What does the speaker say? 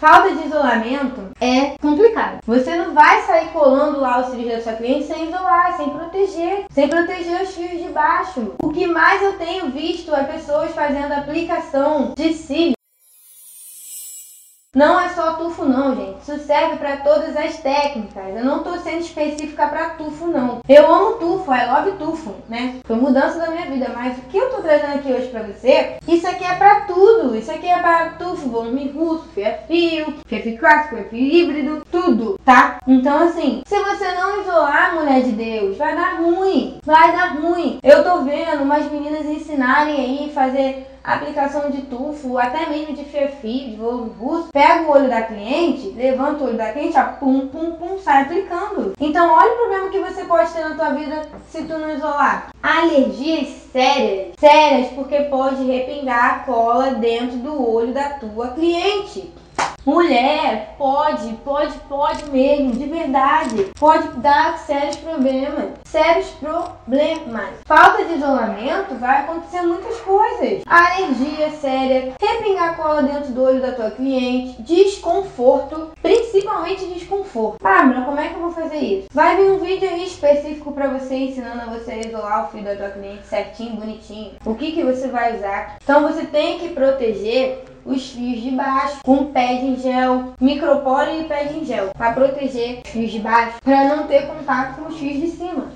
Falta de isolamento é complicado. Você não vai sair colando lá os cílios da sua cliente sem isolar, sem proteger, sem proteger os fios de baixo. O que mais eu tenho visto é pessoas fazendo aplicação de cílios não é só tufo não, gente. Isso serve para todas as técnicas. Eu não estou sendo específica para tufo não. Eu amo tufo, I love tufo, né? Foi mudança da minha vida, mas o que eu estou trazendo aqui hoje para você, isso aqui é para tudo. Isso aqui é para tufo, volume russo, fio a fio, fio a fio clássico, fio a fio híbrido, tudo, tá? Então assim, se você não isolar, mulher de Deus, vai dar ruim. Vai dar ruim. Eu tô vendo umas meninas ensinarem aí fazer aplicação de tufo, até mesmo de fio de volume pega o olho da cliente, levanta o olho da cliente, ó, pum, pum, pum, sai aplicando. Então olha o problema que você pode ter na tua vida se tu não isolar. Alergias sérias, sérias porque pode repingar cola dentro do olho da tua cliente. Mulher, pode, pode, pode mesmo, de verdade. Pode dar sérios problemas. Sérios problemas. Falta de isolamento vai acontecer muitas coisas. Alergia séria, repingar cola dentro do olho da tua cliente, desconforto, principalmente desconforto. Pamela, como é que eu vou fazer isso? Vai vir um vídeo aí específico para você ensinando a você a isolar o fio da tua cliente certinho, bonitinho. O que que você vai usar? Então você tem que proteger os fios de baixo com pé de gel, micropore e pé de gel para proteger os fios de baixo para não ter contato com os fios de cima.